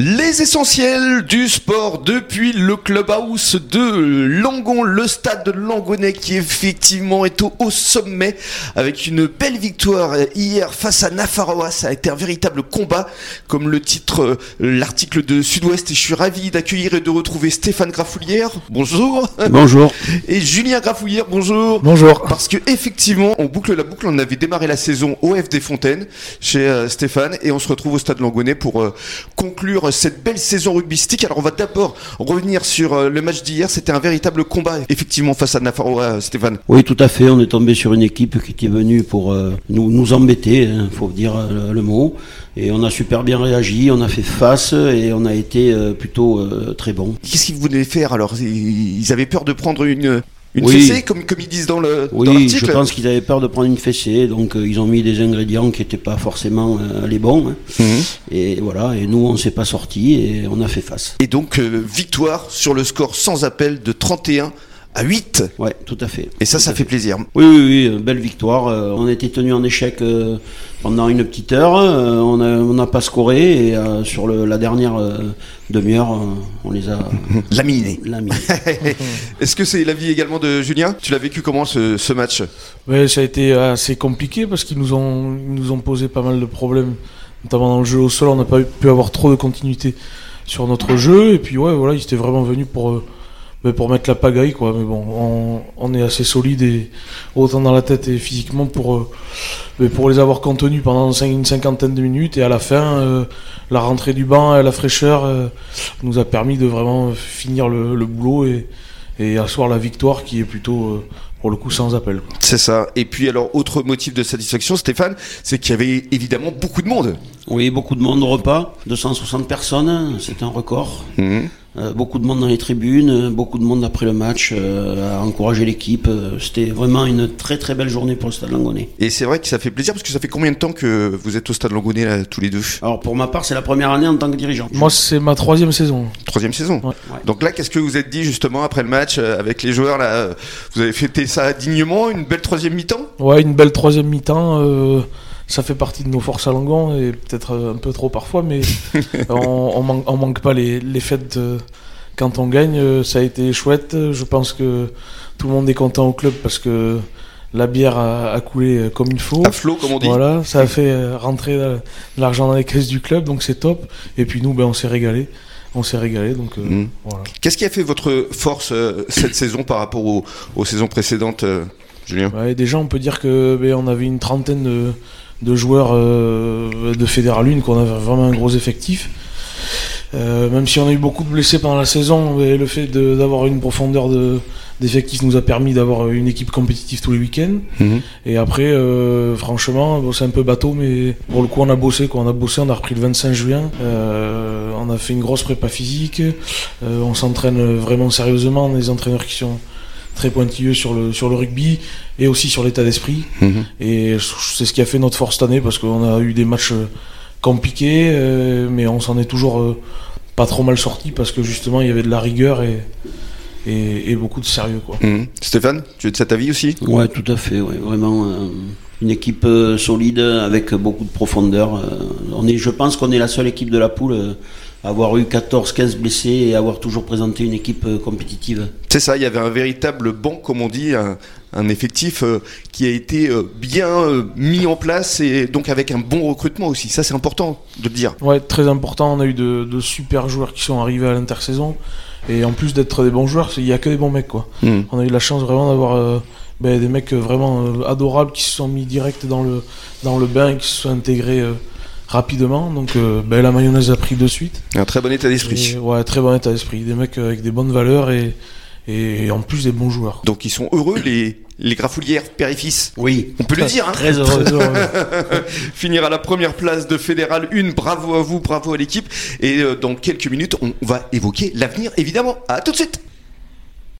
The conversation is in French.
Les essentiels du sport depuis le clubhouse de Langon, le stade de Langonnet qui effectivement est au, au sommet avec une belle victoire hier face à Nafaroa. Ça a été un véritable combat comme le titre euh, l'article de Sud-Ouest et je suis ravi d'accueillir et de retrouver Stéphane Grafoulière. Bonjour. Bonjour. Et Julien Grafoulière. Bonjour. Bonjour. Parce que effectivement, on boucle la boucle. On avait démarré la saison au FD Fontaine chez euh, Stéphane et on se retrouve au stade Langonnet pour euh, conclure cette belle saison rugbystique. Alors on va d'abord revenir sur euh, le match d'hier. C'était un véritable combat effectivement face à Nafaroa, euh, Stéphane. Oui, tout à fait. On est tombé sur une équipe qui était venue pour euh, nous, nous embêter, il faut dire euh, le, le mot. Et on a super bien réagi, on a fait face et on a été euh, plutôt euh, très bon. Qu'est-ce qu'ils voulaient faire alors? Ils avaient peur de prendre une une Oui. fessée comme comme ils disent dans le dans Oui, l'article. je pense qu'ils avaient peur de prendre une fessée, donc euh, ils ont mis des ingrédients qui n'étaient pas forcément euh, les bons. hein. Mhm. Et voilà, et nous on s'est pas sortis et on a fait face. Et donc euh, victoire sur le score sans appel de 31 à 8. Ouais, tout à fait. Et ça, Tout ça fait plaisir. Oui, oui, oui, belle victoire. Euh, on a été tenu en échec euh, pendant une petite heure. Euh, on n'a on n'a pas scoré et euh, sur le, la dernière euh, demi-heure, euh, on les a Laminé. laminés. Est-ce que c'est l'avis également de Julien? Tu l'as vécu comment ce, ce match? Ouais, ça a été assez compliqué parce qu'ils nous ont, ils nous ont posé pas mal de problèmes, notamment dans le jeu au sol. On n'a pas pu avoir trop de continuité sur notre jeu. Et puis, ouais, voilà, ils étaient vraiment venus pour, ben, pour mettre la pagaille, quoi. Mais bon, on, on est assez solide et autant dans la tête et physiquement pour, euh, ben, pour les avoir contenus pendant une cinquantaine de minutes. Et à la fin, euh, la rentrée du banc et la fraîcheur euh, nous a permis de vraiment finir le, le boulot et, et asseoir la victoire qui est plutôt, euh, pour le coup, sans appel. quoi. C'est ça. Et puis alors, autre motif de satisfaction, Stéphane, c'est qu'il y avait évidemment beaucoup de monde. Oui, beaucoup de monde au repas, 260 personnes, c'est un record. Euh, beaucoup de monde dans les tribunes, euh, beaucoup de monde après le match euh, à encourager l'équipe. Euh, C'était vraiment une très très belle journée pour le Stade Langonnet. Et c'est vrai que ça fait plaisir parce que ça fait combien de temps que vous êtes au stade Langonnet là, tous les deux? Alors pour ma part, c'est la première année en tant que dirigeant. Moi, c'est ma troisième saison. Troisième saison. Ouais. Ouais. Donc là, qu'est-ce que vous êtes dit justement après le match euh, avec les joueurs là? Euh, Vous avez fêté ça dignement, une belle troisième mi-temps? Ouais, une belle troisième mi-temps. euh, ça fait partie de nos forces à Langon et peut-être euh, un peu trop parfois, mais on, on, man- on manque pas les, les fêtes euh, quand on gagne. euh, Ça a été chouette. Je pense que tout le monde est content au club parce que la bière a, a coulé comme il faut. À flot, comme on dit. Voilà, ça a fait rentrer de l'argent dans les caisses du club, donc c'est top. Et puis nous, ben, on s'est régalé. On s'est régalé, donc euh, Mm. voilà. Qu'est-ce qui a fait votre force euh, cette saison par rapport aux, aux saisons précédentes, euh, Julien? Ouais, déjà, on peut dire que ben, on avait une trentaine de, de joueurs euh, de Fédéral 1, qu'on avait vraiment un gros effectif. Euh, même si on a eu beaucoup de blessés pendant la saison, le fait d'avoir une profondeur de- d'effectifs nous a permis d'avoir une équipe compétitive tous les week-ends. Et après, euh, franchement, bon, c'est un peu bateau, mais pour le coup, on a bossé. Quoi. On a bossé, on a repris le 25 juin. Euh, on a fait une grosse prépa physique. On s'entraîne vraiment sérieusement. On a des entraîneurs qui sont très pointilleux sur le, sur le rugby et aussi sur l'état d'esprit. Mhm. Et c'est ce qui a fait notre force cette année parce qu'on a eu des matchs euh, compliqués, euh, mais on s'en est toujours euh, pas trop mal sorti parce que justement, il y avait de la rigueur et, et, et beaucoup de sérieux. Quoi. Mhm. Stéphane, tu es de cet avis aussi? Ouais, tout à fait, ouais, vraiment euh, une équipe euh, solide avec beaucoup de profondeur. euh, on est, je pense qu'on est la seule équipe de la poule euh, avoir eu 14-15 blessés et avoir toujours présenté une équipe euh, compétitive. C'est ça, il y avait un véritable banc, comme on dit, un, un effectif euh, qui a été euh, bien euh, mis en place et donc avec un bon recrutement aussi. Ça, c'est important de le dire. Ouais, très important. On a eu de, de super joueurs qui sont arrivés à l'intersaison. Et en plus d'être des bons joueurs, il y a que des bons mecs. quoi. Mhm. On a eu la chance vraiment d'avoir euh, ben, des mecs vraiment euh, adorables qui se sont mis direct dans le, dans le bain et qui se sont intégrés euh, rapidement. Donc euh, ben, la mayonnaise a pris de suite. Un très bon état d'esprit. Ouais, très bon état d'esprit. Des mecs euh, avec des bonnes valeurs et, et en plus des bons joueurs. Donc ils sont heureux, les, les grafoulières père et fils. Oui, On peut le dire, hein très heureux. Très heureux. Finir à la première place de Fédéral 1. Bravo à vous, bravo à l'équipe. Et euh, dans quelques minutes, on va évoquer l'avenir, évidemment. À tout de suite